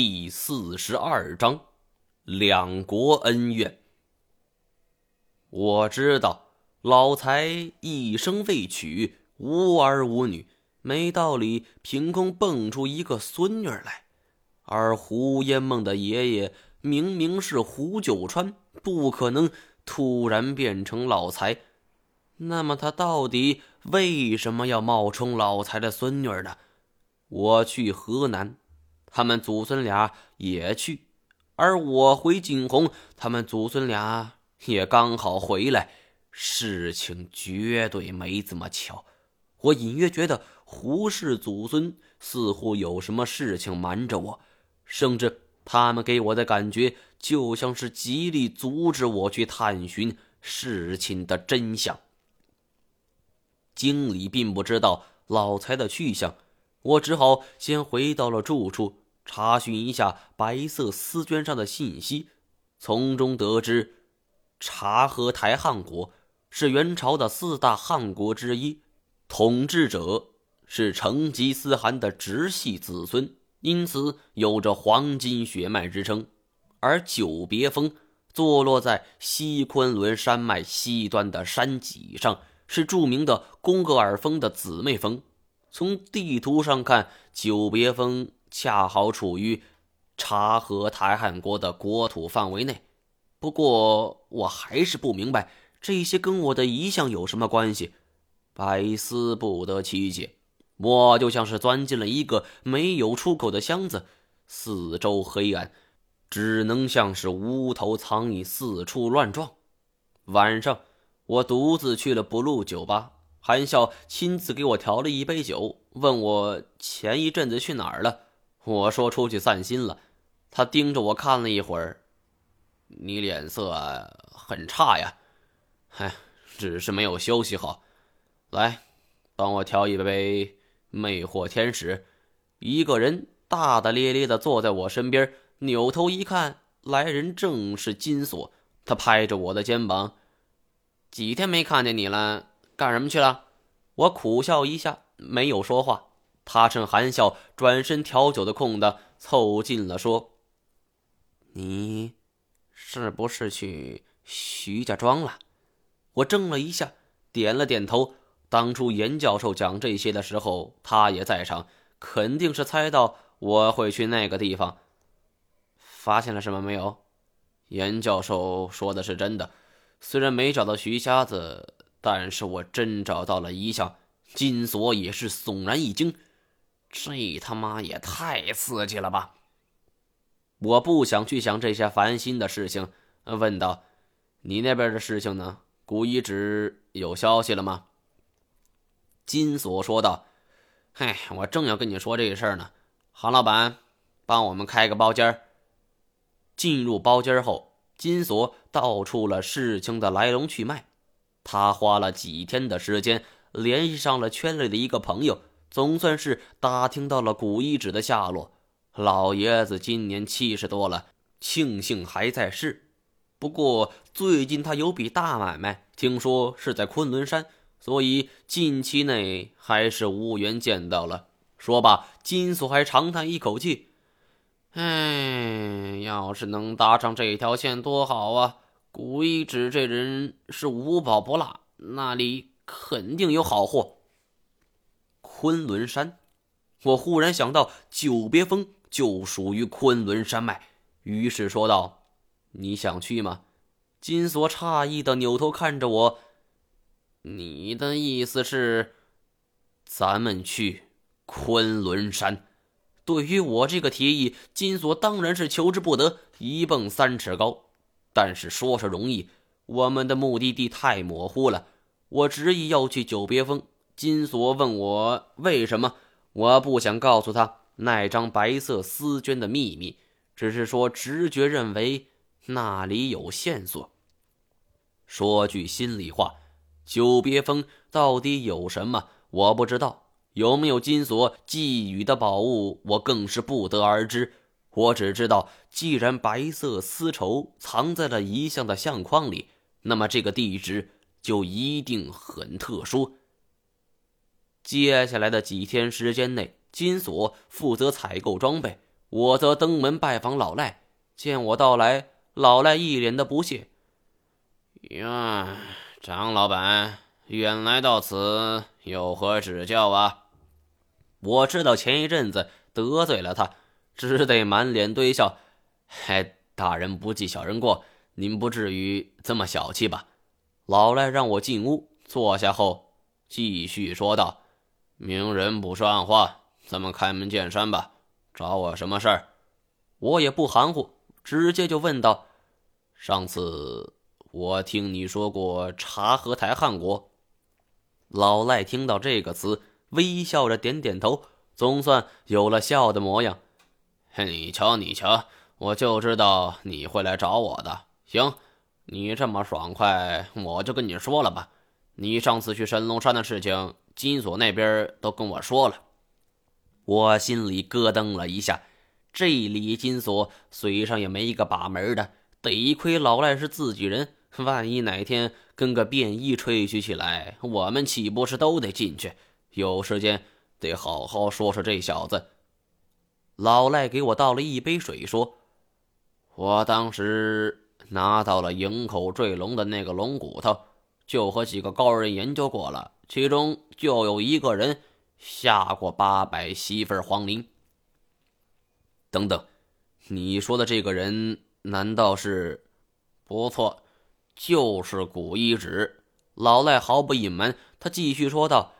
第四十二章，两国恩怨。我知道老财一生未娶，无儿无女，没道理凭空蹦出一个孙女来。而胡烟梦的爷爷明明是胡九川，不可能突然变成老财。那么他到底为什么要冒充老财的孙女呢？我去河南。他们祖孙俩也去，而我回景洪，他们祖孙俩也刚好回来。事情绝对没这么巧。我隐约觉得胡氏祖孙似乎有什么事情瞒着我，甚至他们给我的感觉就像是极力阻止我去探寻事情的真相。经理并不知道老财的去向。我只好先回到了住处，查询一下白色丝绢上的信息，从中得知，察合台汗国是元朝的四大汗国之一，统治者是成吉思汗的直系子孙，因此有着黄金血脉之称。而久别峰坐落在西昆仑山脉西端的山脊上，是著名的贡格尔峰的姊妹峰。从地图上看，久别峰恰好处于察合台汗国的国土范围内。不过，我还是不明白这些跟我的遗像有什么关系。百思不得其解，我就像是钻进了一个没有出口的箱子，四周黑暗，只能像是无头苍蝇四处乱撞。晚上，我独自去了不露酒吧。韩笑亲自给我调了一杯酒，问我前一阵子去哪儿了。我说出去散心了。他盯着我看了一会儿，你脸色很差呀。嗨，只是没有休息好。来，帮我调一杯魅惑天使。一个人大大咧咧地坐在我身边，扭头一看，来人正是金锁。他拍着我的肩膀：“几天没看见你了。”干什么去了？我苦笑一下，没有说话。他趁韩笑转身调酒的空档，凑近了说：“你是不是去徐家庄了？”我怔了一下，点了点头。当初严教授讲这些的时候，他也在场，肯定是猜到我会去那个地方。发现了什么没有？严教授说的是真的，虽然没找到徐瞎子。但是我真找到了一项，金锁也是悚然一惊，这他妈也太刺激了吧！我不想去想这些烦心的事情，问道：“你那边的事情呢？古遗址有消息了吗？”金锁说道：“嗨，我正要跟你说这事儿呢。韩老板，帮我们开个包间进入包间后，金锁道出了事情的来龙去脉。他花了几天的时间，联系上了圈里的一个朋友，总算是打听到了古遗址的下落。老爷子今年七十多了，庆幸还在世。不过最近他有笔大买卖，听说是在昆仑山，所以近期内还是无缘见到了。说罢，金锁还长叹一口气：“哎，要是能搭上这条线，多好啊！”古一指这人是无宝不落，那里肯定有好货。昆仑山，我忽然想到久别峰就属于昆仑山脉，于是说道：“你想去吗？”金锁诧异的扭头看着我：“你的意思是，咱们去昆仑山？”对于我这个提议，金锁当然是求之不得，一蹦三尺高。但是说是容易，我们的目的地太模糊了。我执意要去久别峰。金锁问我为什么，我不想告诉他那张白色丝绢的秘密，只是说直觉认为那里有线索。说句心里话，久别峰到底有什么，我不知道。有没有金锁寄予的宝物，我更是不得而知。我只知道，既然白色丝绸藏在了遗像的相框里，那么这个地址就一定很特殊。接下来的几天时间内，金锁负责采购装备，我则登门拜访老赖。见我到来，老赖一脸的不屑。呀，张老板，远来到此，有何指教啊？我知道前一阵子得罪了他，只得满脸堆笑。嗨，大人不计小人过，您不至于这么小气吧？老赖让我进屋坐下后，继续说道：“明人不说暗话，咱们开门见山吧。找我什么事儿？”我也不含糊，直接就问道：“上次我听你说过察合台汗国。”老赖听到这个词，微笑着点点头，总算有了笑的模样。你瞧，你瞧，我就知道你会来找我的。行。你这么爽快，我就跟你说了吧。你上次去神龙山的事情，金锁那边都跟我说了。我心里咯噔了一下，这李金锁嘴上也没一个把门的。得亏老赖是自己人，万一哪天跟个便衣吹嘘起来，我们岂不是都得进去？有时间得好好说说这小子。老赖给我倒了一杯水，说：“我当时。”拿到了营口坠龙的那个龙骨头，就和几个高人研究过了，其中就有一个人下过八百媳妇黄陵。等等，你说的这个人难道是？不错，就是古一指。老赖毫不隐瞒，他继续说道：“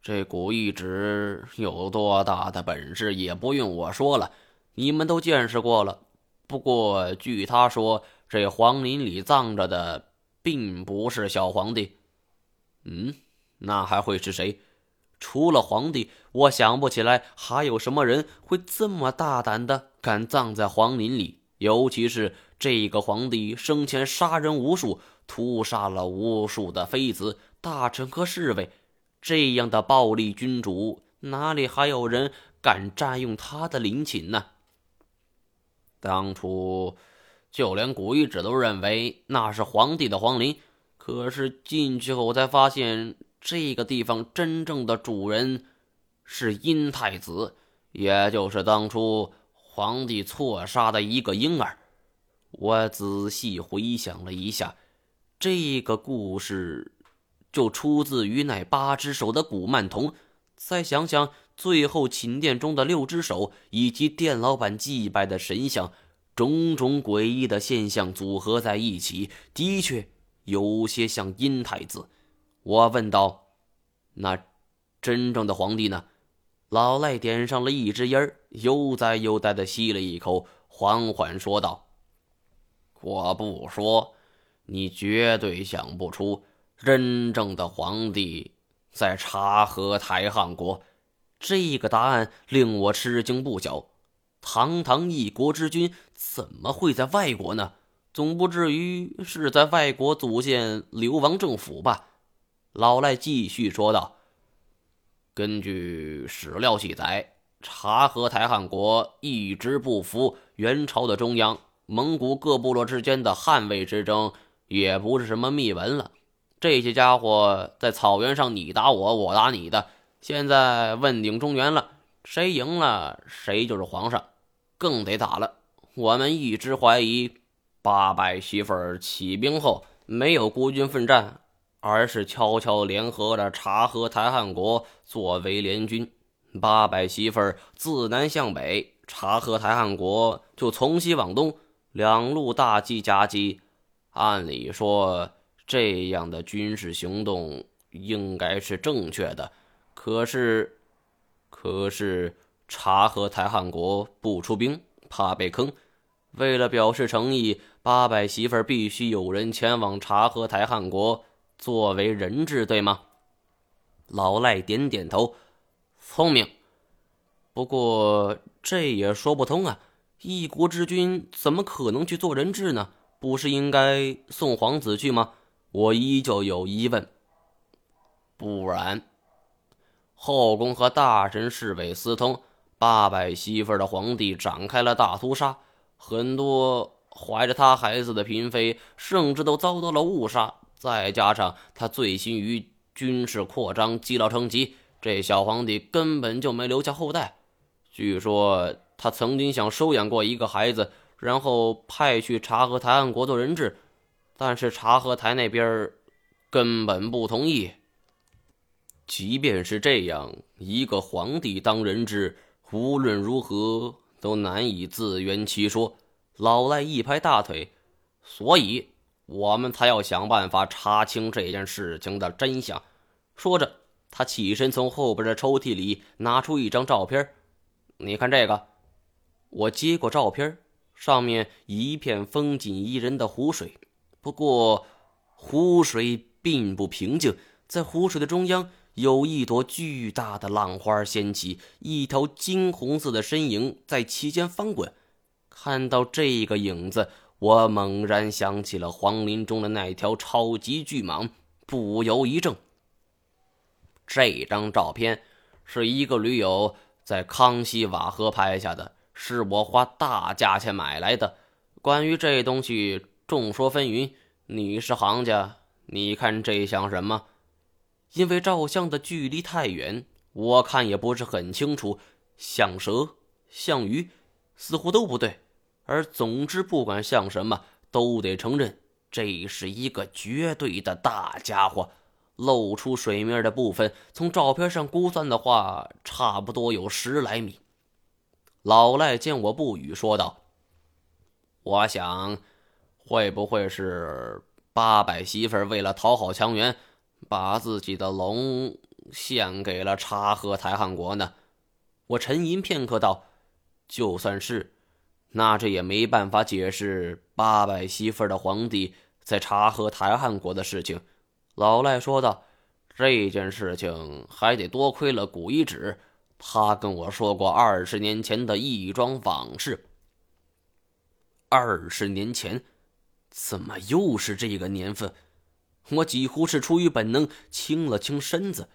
这古一指有多大的本事，也不用我说了，你们都见识过了。不过据他说。”这黄陵里葬着的并不是小皇帝，嗯，那还会是谁？除了皇帝，我想不起来还有什么人会这么大胆的敢葬在皇陵里。尤其是这个皇帝生前杀人无数，屠杀了无数的妃子、大臣和侍卫，这样的暴力君主，哪里还有人敢占用他的陵寝呢？当初。就连古一指都认为那是皇帝的皇陵，可是进去后才发现，这个地方真正的主人是殷太子，也就是当初皇帝错杀的一个婴儿。我仔细回想了一下，这个故事就出自于那八只手的古曼童。再想想最后寝殿中的六只手，以及店老板祭拜的神像。种种诡异的现象组合在一起，的确有些像阴太子。我问道：“那真正的皇帝呢？”老赖点上了一支烟悠哉悠哉的吸了一口，缓缓说道：“我不说，你绝对想不出，真正的皇帝在察合台汗国。”这个答案令我吃惊不小。堂堂一国之君，怎么会在外国呢？总不至于是在外国组建流亡政府吧？老赖继续说道：“根据史料记载，察合台汗国一直不服元朝的中央，蒙古各部落之间的汉魏之争也不是什么秘闻了。这些家伙在草原上你打我，我打你的，现在问鼎中原了，谁赢了谁就是皇上。”更得打了。我们一直怀疑八百媳妇儿起兵后没有孤军奋战，而是悄悄联合了察合台汗国作为联军。八百媳妇儿自南向北，察合台汗国就从西往东，两路大击夹击。按理说，这样的军事行动应该是正确的。可是，可是。察合台汗国不出兵，怕被坑。为了表示诚意，八百媳妇儿必须有人前往察合台汗国作为人质，对吗？老赖点点头，聪明。不过这也说不通啊！一国之君怎么可能去做人质呢？不是应该送皇子去吗？我依旧有疑问。不然，后宫和大臣侍卫私通。八百媳妇的皇帝展开了大屠杀，很多怀着他孩子的嫔妃甚至都遭到了误杀。再加上他醉心于军事扩张、积劳成疾，这小皇帝根本就没留下后代。据说他曾经想收养过一个孩子，然后派去察合台汗国做人质，但是察合台那边根本不同意。即便是这样，一个皇帝当人质，无论如何都难以自圆其说。老赖一拍大腿，所以我们才要想办法查清这件事情的真相。说着，他起身从后边的抽屉里拿出一张照片，你看这个。我接过照片，上面一片风景宜人的湖水，不过湖水并不平静，在湖水的中央。有一朵巨大的浪花掀起，一条金红色的身影在其间翻滚。看到这个影子，我猛然想起了黄林中的那条超级巨蟒，不由一怔。这张照片是一个驴友在康熙瓦河拍下的，是我花大价钱买来的。关于这东西，众说纷纭。你是行家，你看这像什么？因为照相的距离太远，我看也不是很清楚。像蛇、像鱼，似乎都不对。而总之，不管像什么，都得承认这是一个绝对的大家伙。露出水面的部分，从照片上估算的话，差不多有十来米。老赖见我不语，说道：“我想，会不会是八百媳妇为了讨好强元？”把自己的龙献给了察合台汗国呢？我沉吟片刻道：“就算是，那这也没办法解释八百媳妇的皇帝在察合台汗国的事情。”老赖说道：“这件事情还得多亏了古一指，他跟我说过二十年前的一桩往事。二十年前，怎么又是这个年份？”我几乎是出于本能，倾了倾身子。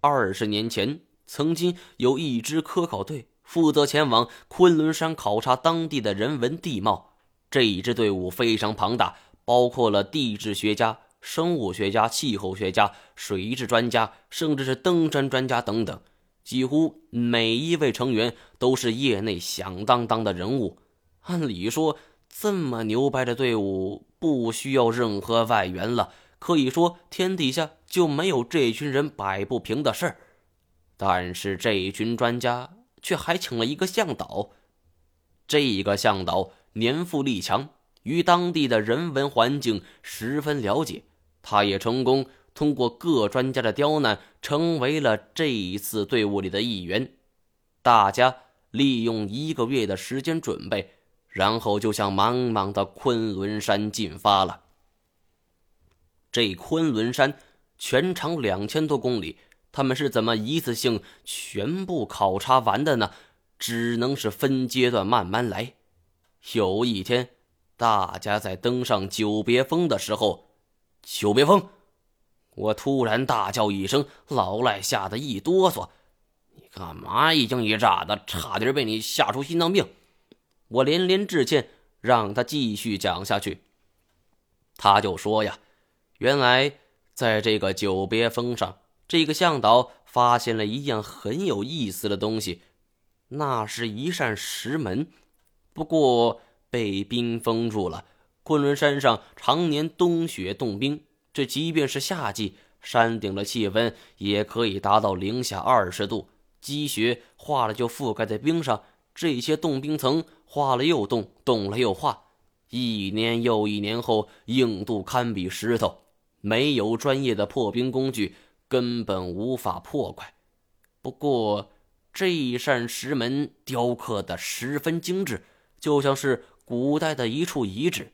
二十年前，曾经有一支科考队负责前往昆仑山考察当地的人文地貌。这一支队伍非常庞大，包括了地质学家、生物学家、气候学家、水质专家，甚至是登山专家等等。几乎每一位成员都是业内响当当的人物。按理说，这么牛掰的队伍。不需要任何外援了，可以说天底下就没有这群人摆不平的事儿。但是这群专家却还请了一个向导，这个向导年富力强，与当地的人文环境十分了解。他也成功通过各专家的刁难，成为了这一次队伍里的一员。大家利用一个月的时间准备。然后就向茫茫的昆仑山进发了。这昆仑山全长两千多公里，他们是怎么一次性全部考察完的呢？只能是分阶段慢慢来。有一天，大家在登上久别峰的时候，久别峰，我突然大叫一声，老赖吓得一哆嗦：“你干嘛一惊一乍的？差点被你吓出心脏病！”我连连致歉，让他继续讲下去。他就说呀，原来在这个久别峰上，这个向导发现了一样很有意思的东西，那是一扇石门，不过被冰封住了。昆仑山上常年冬雪冻冰，这即便是夏季，山顶的气温也可以达到零下二十度，积雪化了就覆盖在冰上，这些冻冰层。化了又冻，冻了又化，一年又一年后，硬度堪比石头。没有专业的破冰工具，根本无法破开。不过，这一扇石门雕刻的十分精致，就像是古代的一处遗址。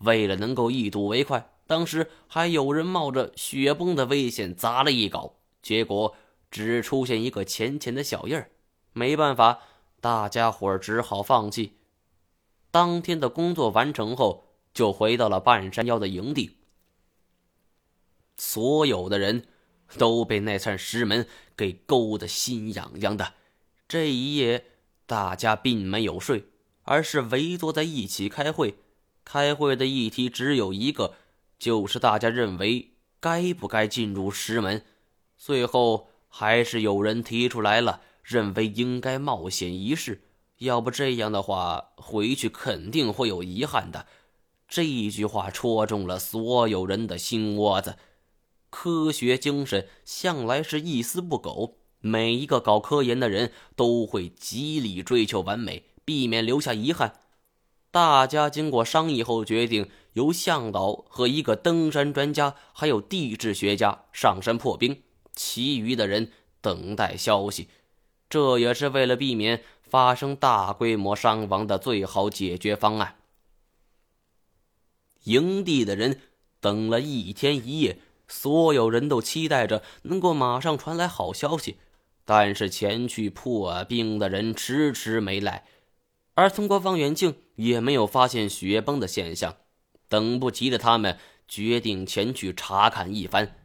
为了能够一睹为快，当时还有人冒着雪崩的危险砸了一镐，结果只出现一个浅浅的小印儿。没办法。大家伙只好放弃。当天的工作完成后，就回到了半山腰的营地。所有的人都被那扇石门给勾得心痒痒的。这一夜，大家并没有睡，而是围坐在一起开会。开会的议题只有一个，就是大家认为该不该进入石门。最后，还是有人提出来了。认为应该冒险一试。要不这样的话，回去肯定会有遗憾的。这一句话戳中了所有人的心窝子。科学精神向来是一丝不苟，每一个搞科研的人都会极力追求完美，避免留下遗憾。大家经过商议后决定，由向导和一个登山专家，还有地质学家上山破冰，其余的人等待消息。这也是为了避免发生大规模伤亡的最好解决方案。营地的人等了一天一夜，所有人都期待着能够马上传来好消息，但是前去破冰的人迟迟没来。而通过望远镜也没有发现雪崩的现象，等不及的他们决定前去查看一番。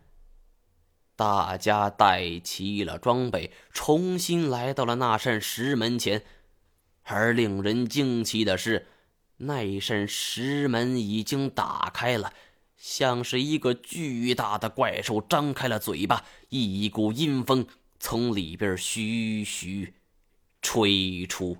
大家带齐了装备，重新来到了那扇石门前，而令人惊奇的是，那扇石门已经打开了，像是一个巨大的怪兽张开了嘴巴，一股阴风从里边徐徐吹出。